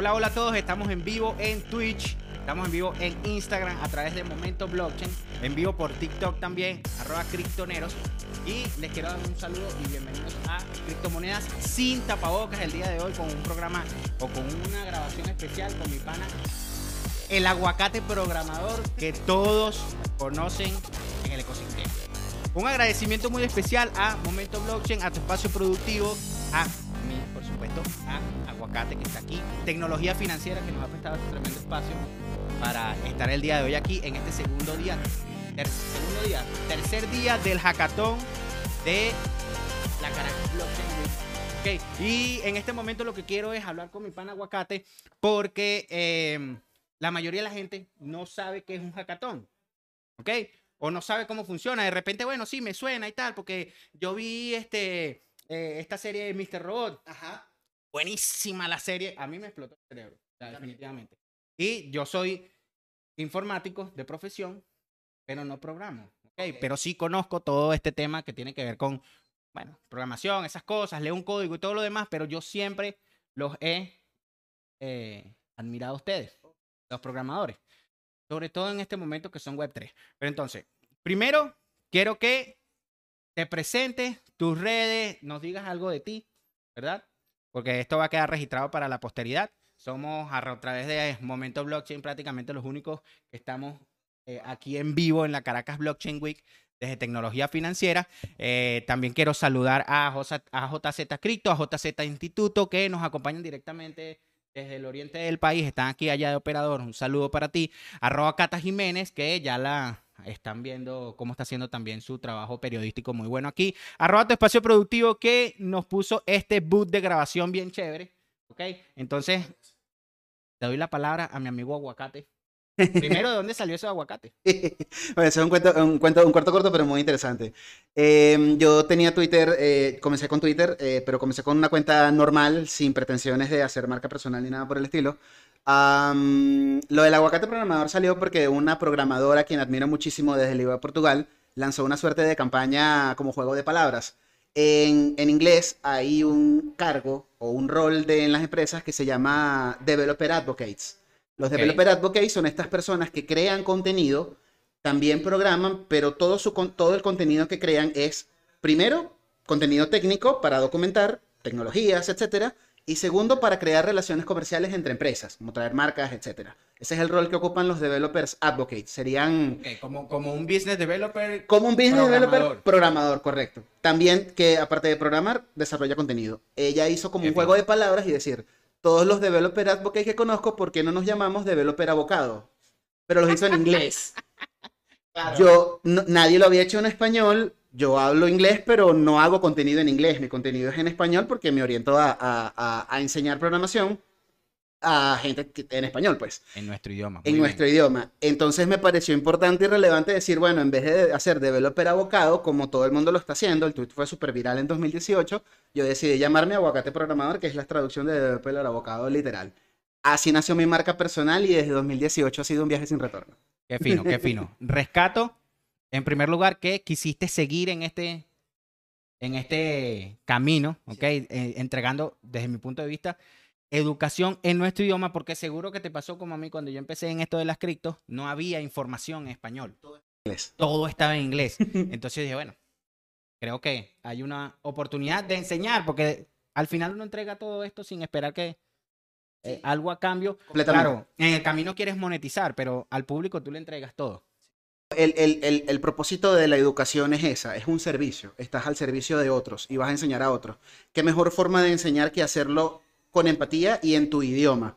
Hola, hola a todos, estamos en vivo en Twitch, estamos en vivo en Instagram a través de Momento Blockchain, en vivo por TikTok también, arroba criptoneros. Y les quiero dar un saludo y bienvenidos a Criptomonedas sin tapabocas el día de hoy con un programa o con una grabación especial con mi pana, el aguacate programador que todos conocen en el ecosistema. Un agradecimiento muy especial a Momento Blockchain, a tu espacio productivo, a mí, por supuesto, a Que está aquí, Tecnología Financiera que nos ha prestado este tremendo espacio para estar el día de hoy aquí en este segundo día, segundo día, tercer día del hackathon de la Caracas Blockchain. Ok, y en este momento lo que quiero es hablar con mi pan Aguacate porque eh, la mayoría de la gente no sabe qué es un hackathon. ¿Ok? O no sabe cómo funciona. De repente, bueno, sí, me suena y tal, porque yo vi este, eh, esta serie de Mr. Robot. Buenísima la serie. A mí me explotó el cerebro, o sea, definitivamente. Y yo soy informático de profesión, pero no programo. Pero sí conozco todo este tema que tiene que ver con, bueno, programación, esas cosas, leo un código y todo lo demás, pero yo siempre los he eh, admirado a ustedes, los programadores. Sobre todo en este momento que son Web3. Pero entonces, primero, quiero que te presentes tus redes, nos digas algo de ti, ¿verdad? Porque esto va a quedar registrado para la posteridad. Somos a, través de Momento Blockchain prácticamente los únicos que estamos eh, aquí en vivo en la Caracas Blockchain Week desde tecnología financiera. Eh, también quiero saludar a, a JZ Cripto, a JZ Instituto, que nos acompañan directamente desde el oriente del país. Están aquí allá de operador. Un saludo para ti. Arroba Cata Jiménez, que ya la están viendo cómo está haciendo también su trabajo periodístico muy bueno aquí. Arroba tu espacio productivo que nos puso este boot de grabación bien chévere. ¿Ok? Entonces, te doy la palabra a mi amigo Aguacate. Primero, ¿de dónde salió ese aguacate? Bueno, es un cuento, un cuento, un cuarto corto, pero muy interesante. Eh, yo tenía Twitter, eh, comencé con Twitter, eh, pero comencé con una cuenta normal, sin pretensiones de hacer marca personal ni nada por el estilo. Lo del aguacate programador salió porque una programadora, a quien admiro muchísimo desde Liga de Portugal, lanzó una suerte de campaña como juego de palabras. En, en inglés hay un cargo o un rol de, en las empresas que se llama Developer Advocates. Los Ok. Developer Advocates son estas personas que crean contenido, también programan, pero todo, su, todo el contenido que crean es, primero, contenido técnico para documentar tecnologías, etcétera, y segundo, para crear relaciones comerciales entre empresas, como traer marcas, etcétera. Ese es el rol que ocupan los Developers Advocates. Serían como, como un business developer. como un business developer Programador. correcto. También que aparte de programar, desarrolla contenido. Ella hizo como un juego de palabras y decir, todos los developer advocates que conozco, ¿por qué no nos llamamos developer abocado? Pero los hizo en inglés. Yo, no- nadie lo había hecho en español. Yo hablo inglés, pero no hago contenido en inglés. Mi contenido es en español porque me oriento a, a- a- a enseñar programación a gente que- en español, pues En nuestro idioma. en nuestro idioma. Entonces me pareció importante y relevante decir, bueno, en vez de hacer developer abocado, como todo el mundo lo está haciendo, el tweet fue súper viral en 2018, yo decidí llamarme aguacate programador, que es la traducción de developer abocado literal. Así nació mi marca personal y desde 2018 ha sido un viaje sin retorno. Qué fino, qué fino. Rescato, en primer lugar, que quisiste seguir en este, en este camino, ¿ok? Eh, entregando, desde mi punto de vista, educación en nuestro idioma, porque seguro que te pasó como a mí cuando yo empecé en esto de las criptos, no había información en español. Inglés. Todo estaba en inglés. Entonces dije, bueno, creo que hay una oportunidad de enseñar, porque al final uno entrega todo esto sin esperar que eh, algo a cambio. Claro, en el camino quieres monetizar, pero al público tú le entregas todo. El, el- el- propósito de la educación es esa, es un servicio. Estás al servicio de otros y vas a enseñar a otros. ¿Qué mejor forma de enseñar que hacerlo con empatía y en tu idioma?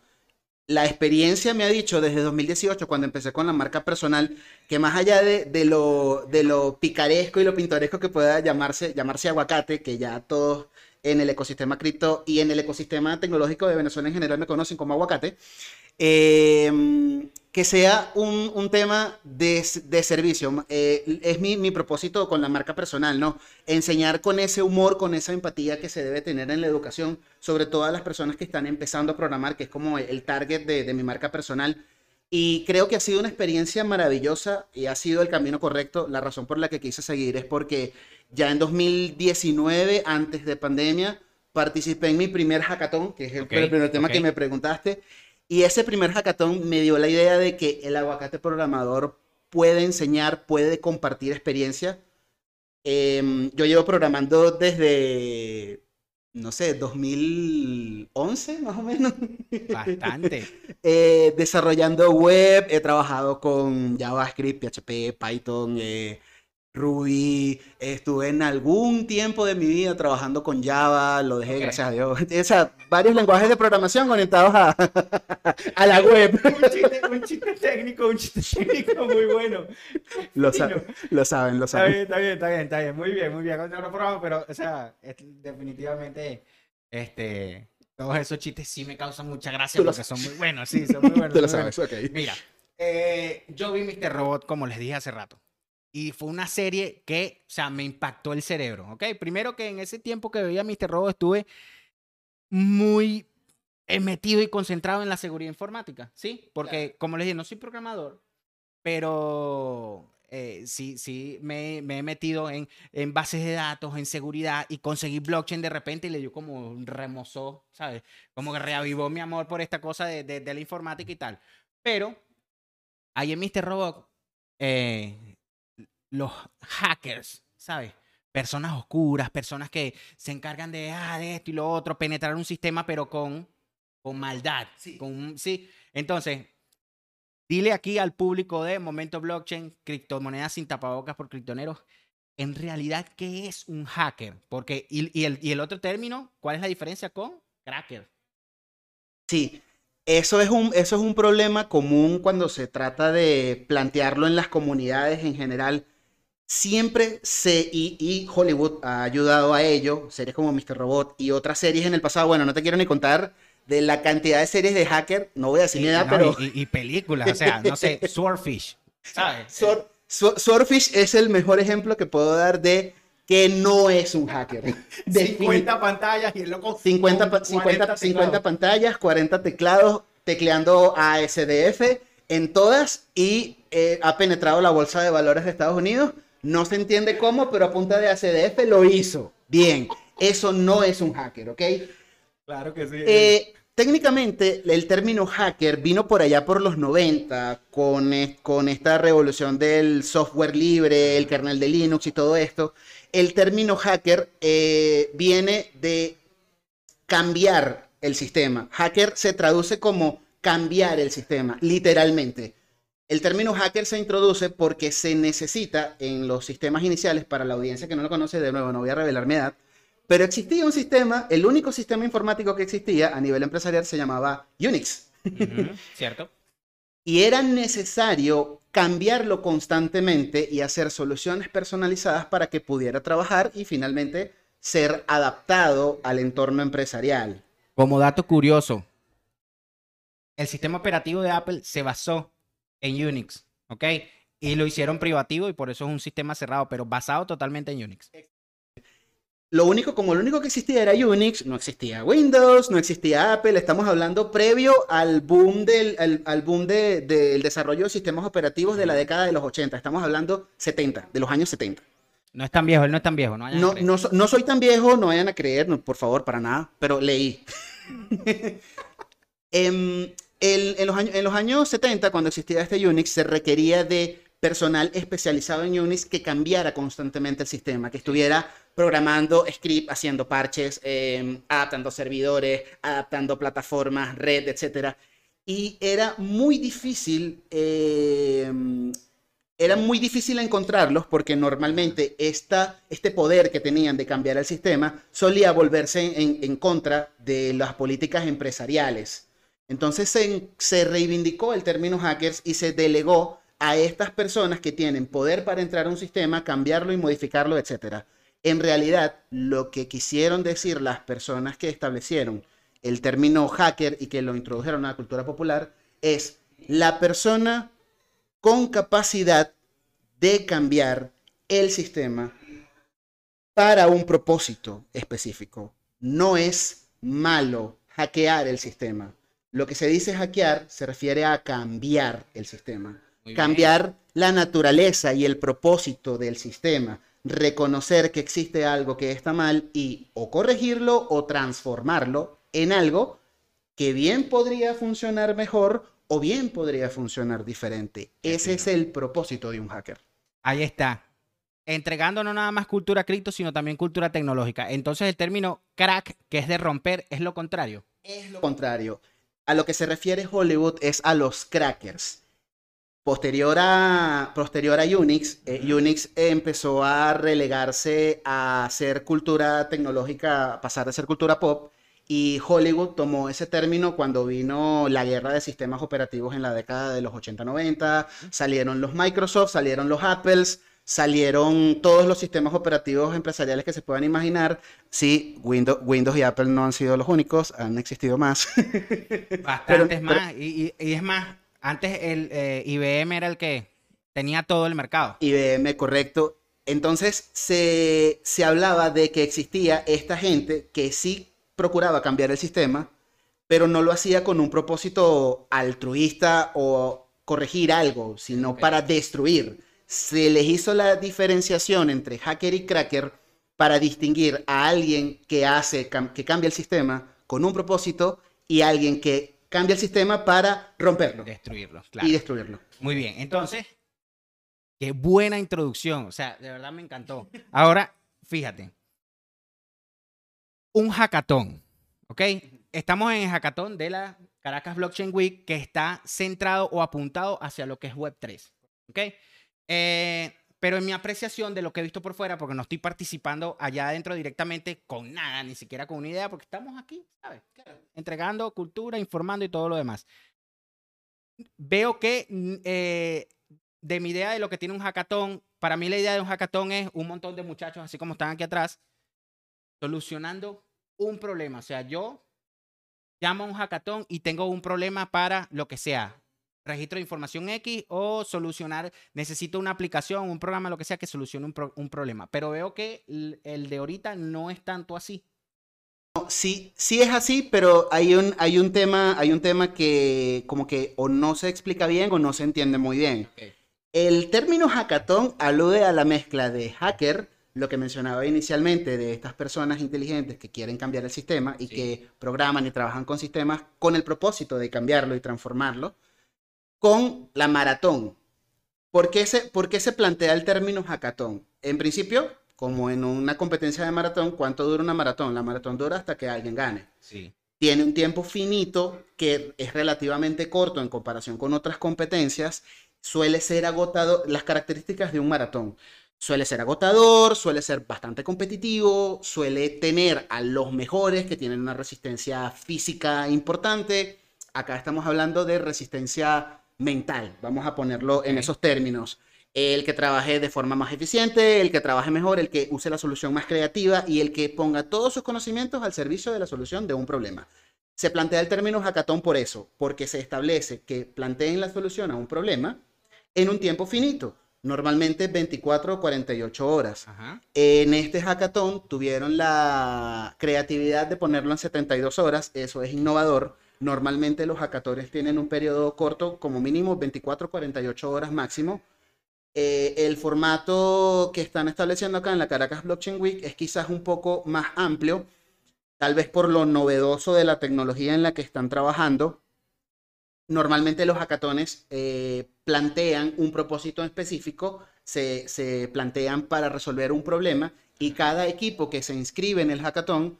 La experiencia me ha dicho desde 2018, cuando empecé con la marca personal, que más allá de, de lo, de lo picaresco y lo pintoresco que pueda llamarse, llamarse aguacate, que ya todos en el ecosistema cripto y en el ecosistema tecnológico de Venezuela en general me conocen como aguacate, eh, que sea un, un tema de, de servicio. Eh, es mi, mi propósito con la marca personal, ¿no? Enseñar con ese humor, con esa empatía que se debe tener en la educación, sobre todo a las personas que están empezando a programar, que es como el target de, de mi marca personal. Y creo que ha sido una experiencia maravillosa y ha sido el camino correcto. La razón por la que quise seguir es porque ya en 2019, antes de pandemia, participé en mi primer hackathon, que es el, primer tema que me preguntaste, y ese primer hackathon me dio la idea de que el aguacate programador puede enseñar, puede compartir experiencia. Em, yo llevo programando desde, no sé, 2011 más o menos. Bastante. Eh, desarrollando web, he trabajado con JavaScript, PHP, Python, eh, Ruby. Estuve en algún tiempo de mi vida trabajando con Java, lo dejé, gracias a Dios. O sea, varios lenguajes de programación orientados a, a la web. un, chiste, un chiste técnico, un chiste técnico muy bueno. Lo, sa- lo saben, lo Está saben. bien, está bien, está bien, está bien. Muy bien, muy bien. No lo probamos, pero, o sea, es- definitivamente, este, todos esos chistes sí me causan mucha gracia Tú lo porque son muy buenos, sí, son muy buenos. Tú lo sabes, buenos. ok. Mira, eh, yo vi Mr. Robot, como les dije hace rato. Y fue una serie que, o sea, me impactó el cerebro, ¿ok? Primero que en ese tiempo que veía Mr. Robot estuve muy eh, metido y concentrado en la seguridad informática, ¿sí? Porque, como les dije, no soy programador, pero eh, sí, sí, me, me he metido en, en bases de datos, en seguridad y conseguí blockchain de repente y le dio como un remozó, ¿sabes? Como que reavivó mi amor por esta cosa de, de- de la informática y tal. Pero ahí en Mr. Robot, eh, los hackers, ¿sabes? Personas oscuras, personas que se encargan de, ah, de esto y lo otro, penetrar un sistema, pero con, con maldad. Sí. Con, sí. Entonces, dile aquí al público de Momento Blockchain, criptomonedas sin tapabocas por criptoneros, en realidad, ¿qué es un hacker? Porque, y, y el, y el otro término, ¿cuál es la diferencia con cracker? Sí, eso es un, eso es un problema común cuando se trata de plantearlo en las comunidades en general. Siempre y, y Hollywood ha ayudado a ello, series como Mr. Robot y otras series en el pasado. Bueno, no te quiero ni contar de la cantidad de series de hacker, no voy a decir mi edad, no, pero y, y- y películas, o sea, no sé, Swordfish, ¿sabes? Sword- Sword- Swordfish es el mejor ejemplo que puedo dar de que no es un hacker. De 50 pantallas y el loco 50, con pa- 50, 40 50 teclados. pantallas, 40 teclados, tecleando ASDF en todas y eh, ha penetrado la bolsa de valores de Estados Unidos. No se entiende cómo, pero a punta de ASDF lo hizo. Bien, eso no es un hacker, ¿ok? Claro que sí. Eh, técnicamente, el término hacker vino por allá por los 90 con, es- con esta revolución del software libre, el kernel de Linux y todo esto. El término hacker eh, viene de cambiar el sistema. Hacker se traduce como cambiar el sistema, literalmente. El término hacker se introduce porque se necesita en los sistemas iniciales, para la audiencia que no lo conoce, de nuevo, no voy a revelar mi edad, pero existía un sistema, el único sistema informático que existía a nivel empresarial se llamaba Unix. ¿Cierto? Y era necesario cambiarlo constantemente y hacer soluciones personalizadas para que pudiera trabajar y finalmente ser adaptado al entorno empresarial. Como dato curioso, el sistema operativo de Apple se basó en Unix, ¿ok? Y lo hicieron privativo y por eso es un sistema cerrado, pero basado totalmente en Unix. Lo único, como lo único que existía era Unix, no existía Windows, no existía Apple, estamos hablando previo al boom del, al, al boom de- del desarrollo de sistemas operativos de la década de los 80, estamos hablando 70, de los años 70. No es tan viejo, él no es tan viejo, ¿no? vayan a No, creer. no, so- no soy tan viejo, no vayan a creer, no, por favor, para nada, pero leí. Em, el- en, los años, en los años 70, cuando existía este Unix, se requería de personal especializado en Unix que cambiara constantemente el sistema, que estuviera programando script, haciendo parches, em, adaptando servidores, adaptando plataformas, red, etc. Y era muy difícil em, era muy difícil encontrarlos porque normalmente esta, este poder que tenían de cambiar el sistema solía volverse en, en contra de las políticas empresariales. Entonces se, reivindicó el término hackers y se delegó a estas personas que tienen poder para entrar a un sistema, cambiarlo y modificarlo, etc. En realidad, lo que quisieron decir las personas que establecieron el término hacker y que lo introdujeron a la cultura popular es la persona con capacidad de cambiar el sistema para un propósito específico. No es malo hackear el sistema. Lo que se dice hackear se refiere a cambiar el sistema, Muy bien. cambiar la naturaleza y el propósito del sistema, reconocer que existe algo que está mal y o corregirlo o transformarlo en algo que bien podría funcionar mejor o bien podría funcionar diferente. Ese es el propósito de un hacker. Ahí está. Entregando no nada más cultura cripto, sino también cultura tecnológica. Entonces el término crack, que es de romper, es lo contrario. Es lo contrario. A lo que se refiere Hollywood es a los crackers. Posterior a, posterior a Unix, eh, Unix empezó a relegarse a ser cultura tecnológica, pasar de ser cultura pop, y Hollywood tomó ese término cuando vino la guerra de sistemas operativos en la década de los 80-90, salieron los Microsoft, salieron los Apples, salieron todos los sistemas operativos empresariales que se puedan imaginar. Sí, Windows, Windows y Apple no han sido los únicos, han existido más. Bastantes más, y, y es más, antes el eh, IBM era el que tenía todo el mercado. IBM, correcto. Entonces se, hablaba de que existía esta gente que sí procuraba cambiar el sistema, pero no lo hacía con un propósito altruista o corregir algo, sino para destruir. Se les hizo la diferenciación entre hacker y cracker para distinguir a alguien que hace que cambia el sistema con un propósito y a alguien que cambia el sistema para romperlo. Destruirlo, claro. Y destruirlo. Muy bien, entonces, qué buena introducción. O sea, de verdad me encantó. Ahora, fíjate. Un hackathon, ¿ok? Estamos en el hackathon de la Caracas Blockchain Week que está centrado o apuntado hacia lo que es Web3, ¿ok? Eh, pero en mi apreciación de lo que he visto por fuera, porque no estoy participando allá adentro directamente con nada, ni siquiera con una idea, porque estamos aquí, ¿sabes? Entregando cultura, informando y todo lo demás. Veo que mm, eh, de mi idea de lo que tiene un hackathon, para mí la idea de un hackathon es un montón de muchachos, así como están aquí atrás, solucionando un problema. O sea, yo llamo a un hackathon y tengo un problema para lo que sea, registro de información X o solucionar, necesito una aplicación, un programa, lo que sea que solucione un, problema. Pero veo que el, de ahorita no es tanto así. Sí, sí es así, pero hay un, hay un tema, hay un tema que como que o no se explica bien o no se entiende muy bien. El término hackathon alude a la mezcla de hacker, lo que mencionaba inicialmente, de estas personas inteligentes que quieren cambiar el sistema y que programan y trabajan con sistemas con el propósito de cambiarlo y transformarlo con la maratón. ¿Por qué se, por qué se plantea el término hackathon? En principio, como en una competencia de maratón, ¿cuánto dura una maratón? La maratón dura hasta que alguien gane. Sí. Tiene un tiempo finito que es relativamente corto en comparación con otras competencias. Suele ser agotado, las características de un maratón. Suele ser agotador, suele ser bastante competitivo, suele tener a los mejores que tienen una resistencia física importante. Acá estamos hablando de resistencia mental, vamos a ponerlo en esos términos. El que trabaje de forma más eficiente, el que trabaje mejor, el que use la solución más creativa y el que ponga todos sus conocimientos al servicio de la solución de un problema. Se plantea el término hackathon por eso, porque se establece que planteen la solución a un problema en un tiempo finito, normalmente 24 o 48 horas. En este hackathon tuvieron la creatividad de ponerlo en 72 horas, eso es innovador Normalmente los hackatones tienen un periodo corto, como mínimo 24, 48 horas máximo. Eh, el formato que están estableciendo acá en la Caracas Blockchain Week es quizás un poco más amplio, tal vez por lo novedoso de la tecnología en la que están trabajando. Normalmente los hackatones eh, plantean un propósito específico, se, se plantean para resolver un problema y cada equipo que se inscribe en el hackathon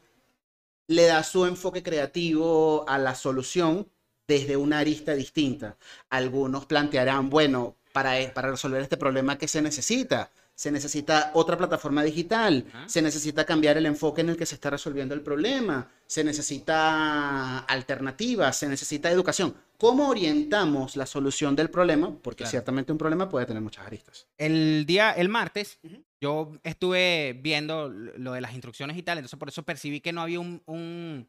le da su enfoque creativo a la solución desde una arista distinta. Algunos plantearán, bueno, para, e, para resolver este problema, ¿qué se necesita? Se necesita otra plataforma digital, se necesita cambiar el enfoque en el que se está resolviendo el problema, se necesita alternativas, se necesita educación. ¿Cómo orientamos la solución del problema? Porque ciertamente un problema puede tener muchas aristas. El día, el martes, yo estuve viendo lo de las instrucciones y tal, entonces por eso percibí que no había un,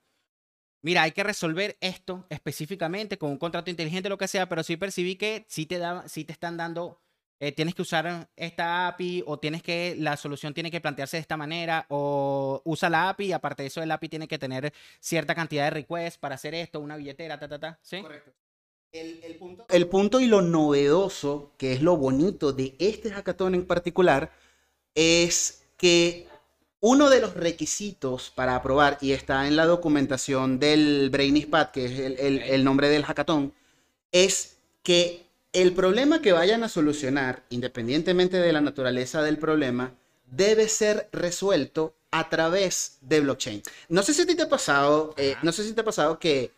mira, hay que resolver esto específicamente con un contrato inteligente, lo que sea, pero sí percibí que sí te, da, sí te están dando, eh, tienes que usar esta API o tienes que, la solución tiene que plantearse de esta manera o usa la API y aparte de eso el API tiene que tener cierta cantidad de requests para hacer esto, una billetera, ta, ta, ta, ¿sí? Correcto. El, punto, el punto y lo novedoso, que es lo bonito de este hackathon en particular, es que uno de los requisitos para aprobar, y está en la documentación del Brainyspad, que es el, el- el nombre del hackathon, es que el problema que vayan a solucionar, independientemente de la naturaleza del problema, debe ser resuelto a través de blockchain. No sé si a ti te ha pasado, eh, no sé si te ha pasado que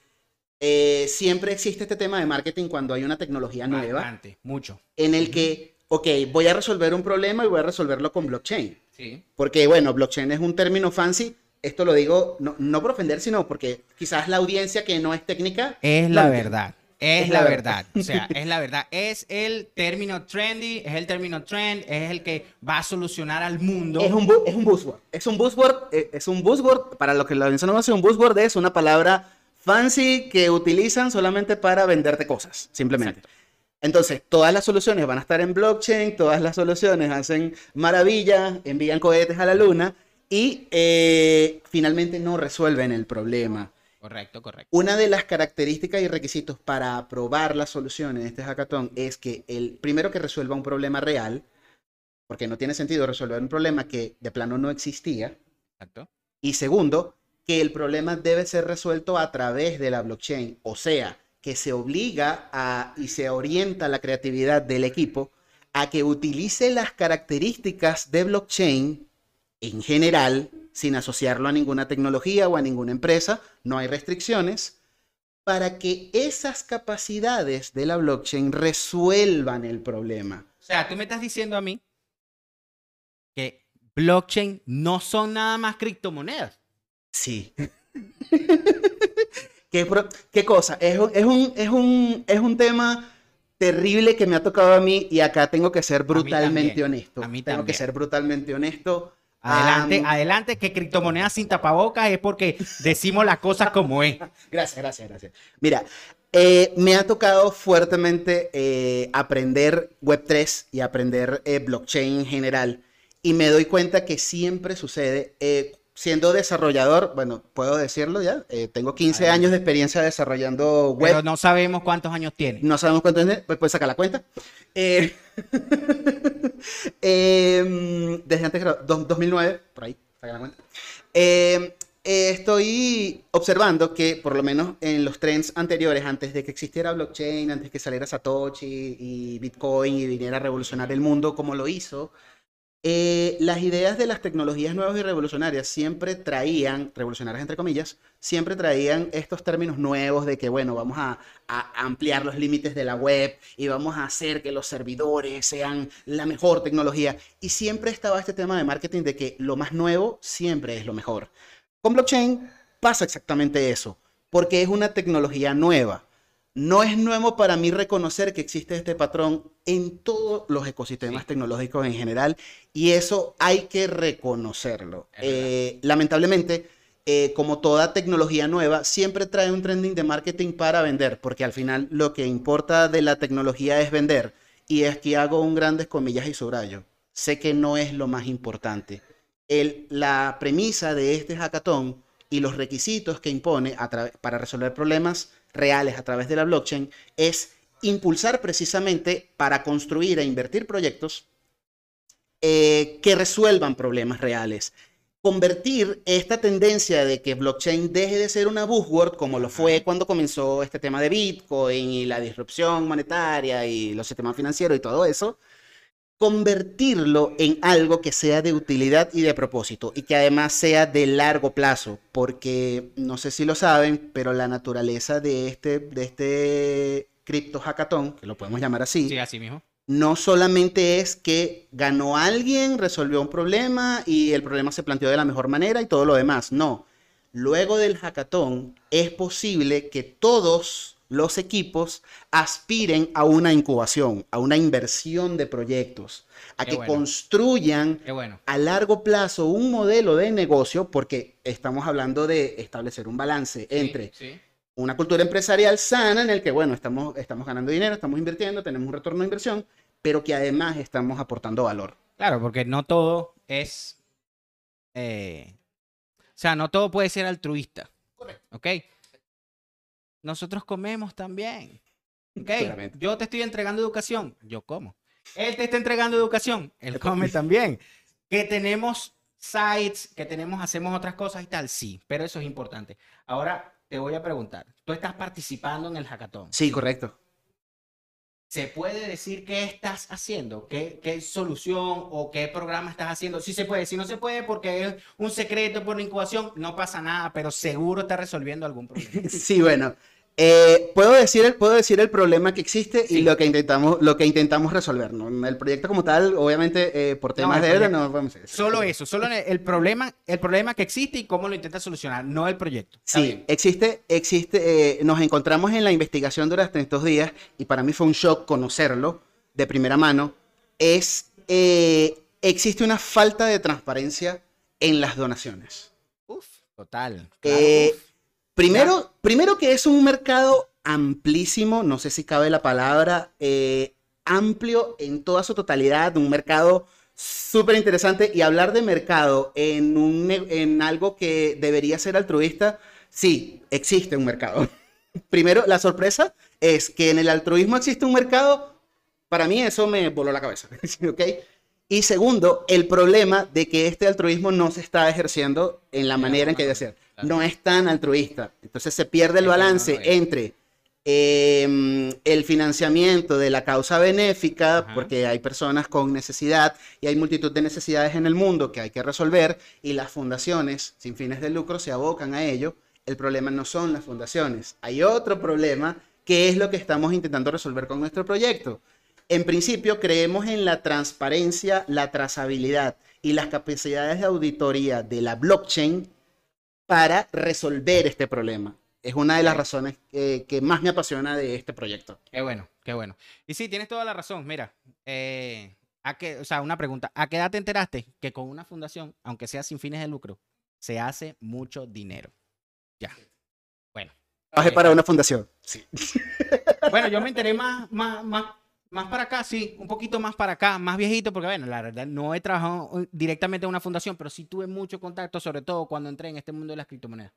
eh, siempre existe este tema de marketing cuando hay una tecnología nueva Bastante, mucho. en el que, ok, voy a resolver un problema y voy a resolverlo con blockchain. Sí. Porque, bueno, blockchain es un término fancy. Esto lo digo no, no por ofender, sino porque quizás la audiencia que no es técnica. Es la verdad. Es, Es la la verdad. O sea, es la verdad. Es el término trendy, es el término trend, es el que va a solucionar al mundo. Es un, bu- es un buzzword. Es un buzzword. eh, Es un buzzword. Para los que no conoce, un buzzword es una palabra fancy que utilizan solamente para venderte cosas. Simplemente. Entonces, todas las soluciones van a estar en blockchain, todas las soluciones hacen maravillas, envían cohetes a la luna y eh, finalmente no resuelven el problema. Correcto, correcto. Una de las características y requisitos para aprobar las soluciones de este hackathon es que el primero que resuelva un problema real, porque no tiene sentido resolver un problema que de plano no existía, Exacto. y segundo, que el problema debe ser resuelto a través de la blockchain, o sea, que se obliga a y se orienta la creatividad del equipo a que utilice las características de blockchain en general, sin asociarlo a ninguna tecnología o a ninguna empresa, no hay restricciones, para que esas capacidades de la blockchain resuelvan el problema. O sea, tú me estás diciendo a mí que blockchain no son nada más criptomonedas. Sí. ¿Qué, qué cosa? Es, un- es, un, es, un, es un tema terrible que me ha tocado a mí y acá tengo que ser brutalmente también, honesto. a mí tengo que ser brutalmente honesto. Adelante, adelante, que criptomonedas sin tapabocas es porque decimos las cosas como es. Gracias, gracias, gracias. Mira, eh, me ha tocado fuertemente eh, aprender Web3 y aprender eh, blockchain en general. Y me doy cuenta que siempre sucede, siendo desarrollador, bueno, puedo decirlo ya, eh, tengo 15 Adelante. años de experiencia desarrollando web. Pero no sabemos cuántos años tiene. No sabemos cuánto es, pues puedes sacar la cuenta. Eh, em, desde antes, creo, dos- 2009, por ahí, saca la cuenta. Em, eh, estoy observando que, por lo menos en los trends anteriores, antes de que existiera blockchain, antes que saliera Satoshi y Bitcoin y viniera a revolucionar el mundo como lo hizo, eh, las ideas de las tecnologías nuevas y revolucionarias siempre traían, revolucionarias entre comillas, siempre traían estos términos nuevos de que, bueno, vamos a, a ampliar los límites de la web y vamos a hacer que los servidores sean la mejor tecnología. Y siempre estaba este tema de marketing de que lo más nuevo siempre es lo mejor. Con blockchain pasa exactamente eso, porque es una tecnología nueva. No es nuevo para mí reconocer que existe este patrón en todos los ecosistemas Sí. tecnológicos en general y eso hay que reconocerlo. Es. Eh, lamentablemente, eh, como toda tecnología nueva, siempre trae un trending de marketing para vender, porque al final lo que importa de la tecnología es vender. Y aquí hago un grandes comillas y subrayo. Sé que no es lo más importante. El- la premisa de este hackathon y los requisitos que impone para resolver problemas reales a través de la blockchain es impulsar precisamente para construir e invertir proyectos eh, que resuelvan problemas reales. Convertir esta tendencia de que blockchain deje de ser una buzzword, como lo fue cuando comenzó este tema de Bitcoin y la disrupción monetaria y los sistemas financieros y todo eso, convertirlo en algo que sea de utilidad y de propósito y que además sea de largo plazo, porque no sé si lo saben, pero la naturaleza de este, de este cripto hackathon, que lo podemos llamar así, Sí, así mismo. no solamente es que ganó alguien, resolvió un problema y el problema se planteó de la mejor manera y todo lo demás. No. Luego del hackathon es posible que todos los equipos aspiren a una incubación, a una inversión de proyectos, a Qué que bueno. construyan bueno. a largo plazo un modelo de negocio, porque estamos hablando de establecer un balance Sí, entre sí. una cultura empresarial sana en el que, bueno, estamos, estamos ganando dinero, estamos invirtiendo, tenemos un retorno de inversión, pero que además estamos aportando valor. Claro, porque no todo es. eh, o sea, no todo puede ser altruista. Correcto. ¿Ok? Nosotros comemos también. ¿Ok? Claramente. Yo te estoy entregando educación, yo como. Él te está entregando educación, él come también. Que tenemos sites, que tenemos, hacemos otras cosas y tal, sí, pero eso es importante. Ahora te voy a preguntar, tú estás participando en el hackathon. Sí, correcto. ¿Se puede decir qué estás haciendo? ¿Qué, ¿Qué solución o qué programa estás haciendo? Sí se puede, si no se puede porque es un secreto por la incubación, no pasa nada, pero seguro está resolviendo algún problema. Sí, bueno. Eh, puedo, decir el, puedo decir el problema que existe y Sí. lo que intentamos, lo que intentamos resolver. ¿no? El proyecto como tal, obviamente, eh, por temas el de proyecto. no podemos decir. Solo eso, solo el problema, el problema que existe y cómo lo intentas solucionar, no el proyecto. Sí, existe, existe, eh, nos encontramos en la investigación durante estos días y para mí fue un shock conocerlo de primera mano, es, eh, existe una falta de transparencia en las donaciones. Uf, total. claro, Eh, uf. Primero, primero que es un mercado amplísimo, no sé si cabe la palabra, eh, amplio en toda su totalidad, un mercado súper interesante y hablar de mercado en, un, en algo que debería ser altruista, sí, existe un mercado. Primero, la sorpresa es que en el altruismo existe un mercado, para mí eso me voló la cabeza, ¿ok? Y segundo, el problema de que este altruismo no se está ejerciendo en la manera en que debe ser. Claro. No es tan altruista. Entonces se pierde el no balance entre em, el financiamiento de la causa benéfica, Ajá. porque hay personas con necesidad y hay multitud de necesidades en el mundo que hay que resolver, y las fundaciones sin fines de lucro se abocan a ello. El problema no son las fundaciones. Hay otro problema que es lo que estamos intentando resolver con nuestro proyecto. En principio, creemos en la transparencia, la trazabilidad y las capacidades de auditoría de la blockchain para resolver este problema. Es una de las razones eh, que más me apasiona de este proyecto. Qué bueno, qué bueno. Y sí, tienes toda la razón. Mira, eh, ¿a qué, o sea, una pregunta. ¿A qué edad te enteraste que con una fundación, aunque sea sin fines de lucro, se hace mucho dinero? Ya. Bueno. Trabajé Eh, para una fundación. Sí. Bueno, yo me enteré más, más, más, más para acá, sí, un poquito más para acá, más viejito, porque bueno, la verdad no he trabajado eh, directamente en una fundación, pero sí tuve mucho contacto, sobre todo cuando entré en este mundo de las criptomonedas.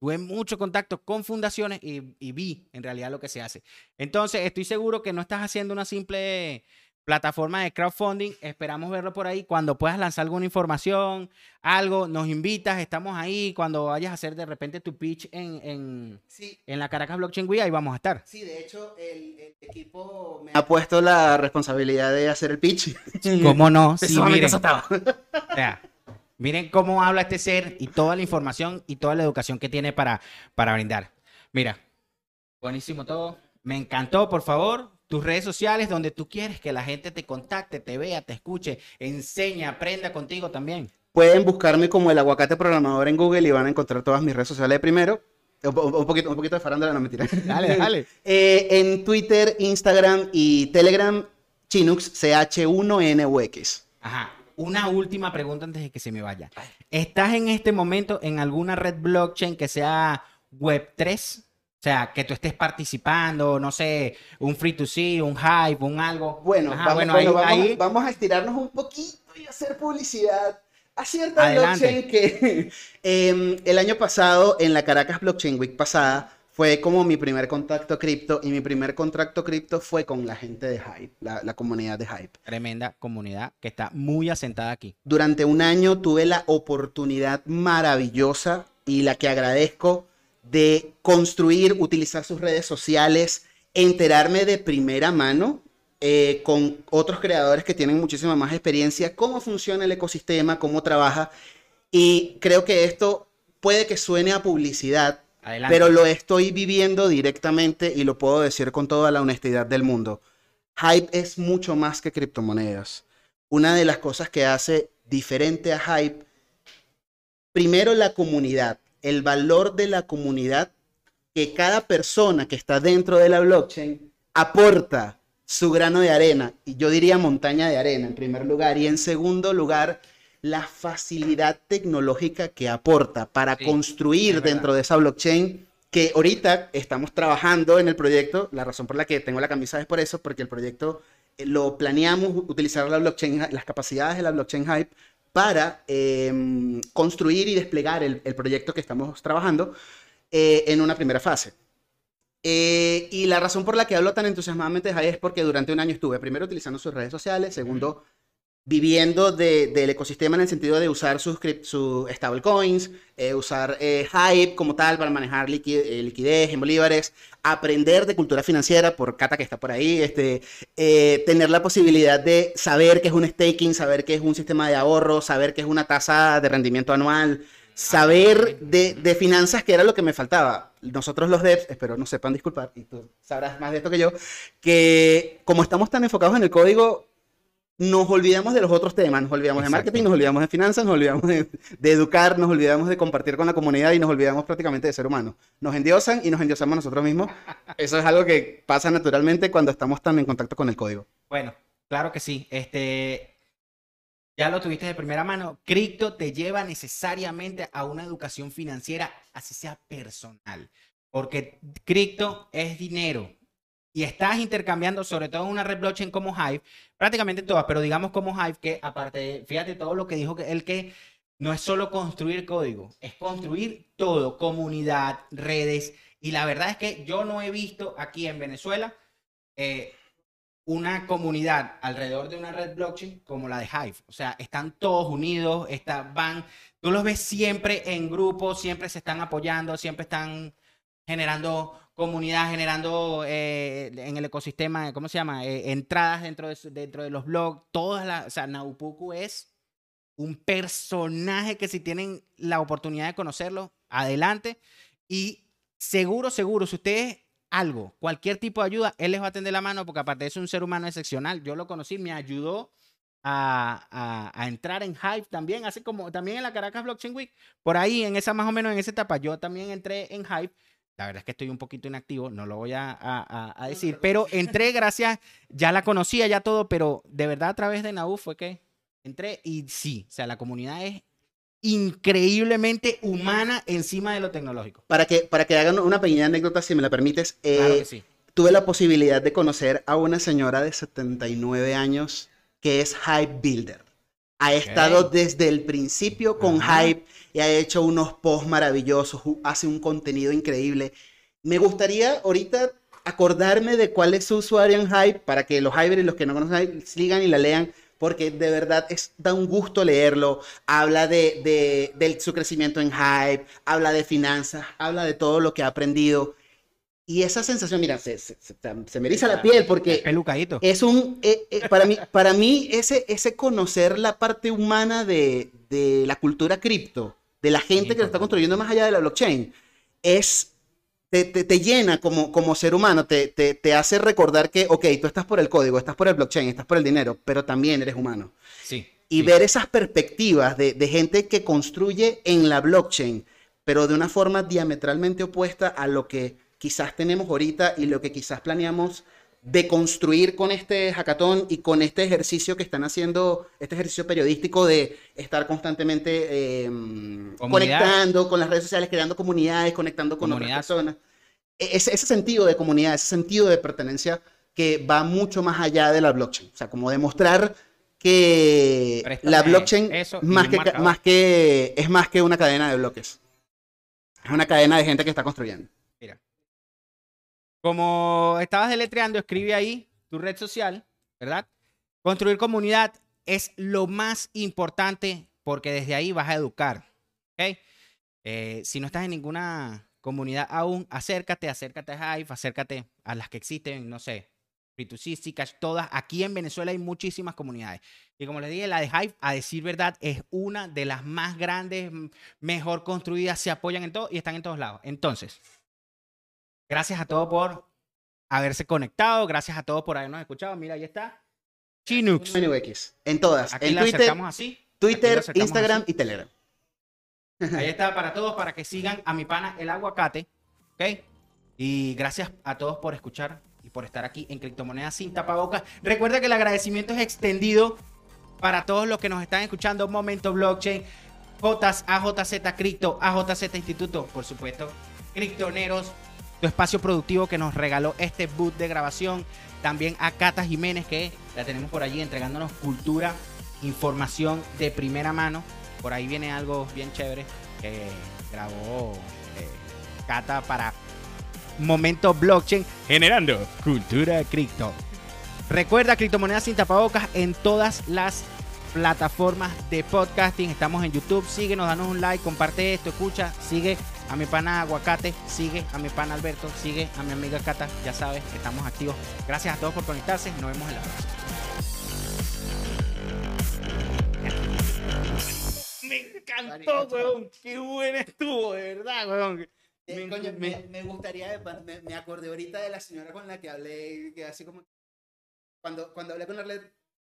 Tuve mucho contacto con fundaciones y, y vi en realidad lo que se hace. Entonces, estoy seguro que no estás haciendo una simple plataforma de crowdfunding. Esperamos verlo por ahí. Cuando puedas lanzar alguna información, algo, nos invitas, estamos ahí. Cuando vayas a hacer de repente tu pitch en, en, Sí, en la Caracas Blockchain Week, ahí vamos a estar. sí, de hecho, el, el equipo me ha puesto la responsabilidad de hacer el pitch. ¿Cómo no? Sí, miren, o sea, miren cómo habla este ser y toda la información y toda la educación que tiene para, para brindar. Mira, buenísimo todo. Me encantó, por favor, tus redes sociales donde tú quieres que la gente te contacte, te vea, te escuche, enseñe, aprenda contigo también. Pueden buscarme como el aguacate programador en Google y van a encontrar todas mis redes sociales primero. Un poquito, un poquito de farándula, no mentira. Dale, dale. Eh, en Twitter, Instagram y Telegram, Chinux, CH1NUX. Ajá. Una última pregunta antes de que se me vaya. ¿Estás en este momento en alguna red blockchain que sea Web3? O sea, que tú estés participando, no sé, un free to see, un hype, un algo. Bueno, Ajá, vamos, bueno, bueno, ahí- vamos, ahí- vamos a estirarnos un poquito y hacer publicidad a cierta Adelante. blockchain que em, el año pasado, en la Caracas Blockchain Week pasada, fue como mi primer contacto cripto y mi primer contacto cripto fue con la gente de Hype, la, la comunidad de Hype. Tremenda comunidad que está muy asentada aquí. Durante un año tuve la oportunidad maravillosa y la que agradezco de construir, utilizar sus redes sociales, enterarme de primera mano eh, con otros creadores que tienen muchísima más experiencia, cómo funciona el ecosistema, cómo trabaja. Y creo que esto puede que suene a publicidad, Adelante. pero lo estoy viviendo directamente y lo puedo decir con toda la honestidad del mundo. Hype es mucho más que criptomonedas. Una de las cosas que hace diferente a Hype, primero la comunidad, el valor de la comunidad, que cada persona que está dentro de la blockchain aporta su grano de arena, y yo diría montaña de arena en primer lugar, y en segundo lugar, la facilidad tecnológica que aporta para Sí, construir dentro de esa blockchain que ahorita estamos trabajando en el proyecto. La razón por la que tengo la camisa es por eso, porque el proyecto eh, lo planeamos utilizar la blockchain, las capacidades de la blockchain Hype para em, construir y desplegar el, proyecto que estamos trabajando eh, en una primera fase. Eh, y la razón por la que hablo tan entusiasmadamente es porque durante un año estuve primero utilizando sus redes sociales, segundo viviendo de- del ecosistema en el sentido de usar sus, stablecoins, eh, usar eh, Hype como tal para manejar eh, liquidez en bolívares, aprender de cultura financiera por Cata que está por ahí, este, eh, tener la posibilidad de saber qué es un staking, saber qué es un sistema de ahorro, saber qué es una tasa de rendimiento anual, saber de, de finanzas que era lo que me faltaba. Nosotros los devs, espero no sepan disculpar, y tú sabrás más de esto que yo, que como estamos tan enfocados en el código, nos olvidamos de los otros temas, nos olvidamos de marketing, nos olvidamos de finanzas, nos olvidamos de, de educar, nos olvidamos de compartir con la comunidad y nos olvidamos prácticamente de ser humanos. Nos endiosan y nos endiosamos nosotros mismos. Eso es algo que pasa naturalmente cuando estamos tan en contacto con el código. Bueno, claro que sí. Este, ya lo tuviste de primera mano. Cripto te lleva necesariamente a una educación financiera, así sea personal. Porque cripto es dinero. Y estás intercambiando, sobre todo en una red blockchain como Hive, prácticamente todas, pero digamos como Hive, que aparte, de- fíjate todo lo que dijo que él que no es solo construir código, es construir todo, comunidad, redes. Y la verdad es que yo no he visto aquí en Venezuela eh, una comunidad alrededor de una red blockchain como la de Hive. O sea, están todos unidos, está, van, tú los ves siempre en grupos, siempre se están apoyando, siempre están generando comunidad, generando eh, en el ecosistema, ¿cómo se llama? Eh, entradas dentro de, dentro de los blogs, todas las, o sea, Naupuku es un personaje que si tienen la oportunidad de conocerlo, adelante. Y seguro, seguro, si ustedes algo, cualquier tipo de ayuda, él les va a tender la mano porque aparte es un ser humano excepcional. Yo lo conocí, me ayudó a, a- a entrar en Hype también, así como también en la Caracas Blockchain Week. Por ahí, en esa más o menos, en esa etapa, yo también entré en Hype. La verdad es que estoy un poquito inactivo, no lo voy a, a- a- decir, pero entré gracias, ya la conocía, ya todo, pero de verdad a través de Nau fue que entré y sí, o sea, la comunidad es increíblemente humana encima de lo tecnológico. Para que, para que hagan una pequeña anécdota, si me la permites, eh, Claro que sí. tuve la posibilidad de conocer a una señora de 79 años que es Hype Builder. Ha estado desde el principio con. Hype y ha hecho unos posts maravillosos, hace un contenido increíble. Me gustaría ahorita acordarme de cuál es su usuario en Hype para que los Hyper y los que no conocen sigan y la lean. Porque de verdad es, da un gusto leerlo. Habla de, de- de su crecimiento en Hype, habla de finanzas, habla de todo lo que ha aprendido. Y esa sensación, mira, se, se, se- se me eriza la piel porque Pelucadito. es un, eh, eh, para mí, para mí ese, ese conocer la parte humana de, de la cultura cripto, de la gente que lo está construyendo más allá de la blockchain, es, te, te- te llena como, como ser humano, te, te, te hace recordar que, ok, tú estás por el código, estás por el blockchain, estás por el dinero, pero también eres humano. Sí. Y sí. ver esas perspectivas de, de gente que construye en la blockchain, pero de una forma diametralmente opuesta a lo que quizás tenemos ahorita y lo que quizás planeamos de construir con este hackathon y con este ejercicio que están haciendo, este ejercicio periodístico de estar constantemente eh, conectando con las redes sociales, creando comunidades, conectando con Comunidad. otras personas. E- Ese, ese sentido de comunidad, ese sentido de pertenencia que va mucho más allá de la blockchain. O sea, como demostrar que Préstame la blockchain eso más que, más que, es más que una cadena de bloques. Es una cadena de gente que está construyendo. Mira. Como estabas deletreando, escribe ahí tu red social, ¿verdad? Construir comunidad es lo más importante porque desde ahí vas a educar. ¿ok? Eh, si no estás en ninguna comunidad aún, acércate, acércate a Hive, acércate a las que existen, no sé, Free2C, Zcash, todas. Aquí en Venezuela hay muchísimas comunidades. Y como les dije, la de Hive, a decir verdad, es una de las más grandes, mejor construidas, se apoyan en todo y están en todos lados. Entonces, gracias a todos por haberse conectado, gracias a todos por habernos escuchado. Mira, ahí está. Chinux. En todas. Aquí en la Twitter, acercamos así. Twitter, acercamos Instagram así. y Telegram. Ahí está para todos, para que sigan a mi pana el aguacate. ¿Ok? Y gracias a todos por escuchar y por estar aquí en Criptomonedas sin tapabocas. Recuerda que el agradecimiento es extendido para todos los que nos están escuchando. Momento Blockchain, Jotas, AJZ Cripto, AJZ Instituto, por supuesto. Criptoneros, tu espacio productivo que nos regaló este boot de grabación. También a Cata Jiménez, que la tenemos por allí entregándonos cultura, información de primera mano. Por ahí viene algo bien chévere que grabó eh, Cata para Momento Blockchain, generando cultura cripto. Recuerda criptomonedas sin tapabocas en todas las plataformas de podcasting. Estamos en YouTube. Síguenos, danos un like, comparte esto, escucha, sigue a mi pana Aguacate, sigue a mi pana Alberto, sigue a mi amiga Cata. Ya sabes, estamos activos. Gracias a todos por conectarse. Nos vemos en la próxima. Me encantó, weón. Qué buena estuvo, de verdad, weón. Eh, Me- coño, me- me, me gustaría, me, me acordé ahorita de la señora con la que hablé, que así como, cuando, cuando hablé con Arlet,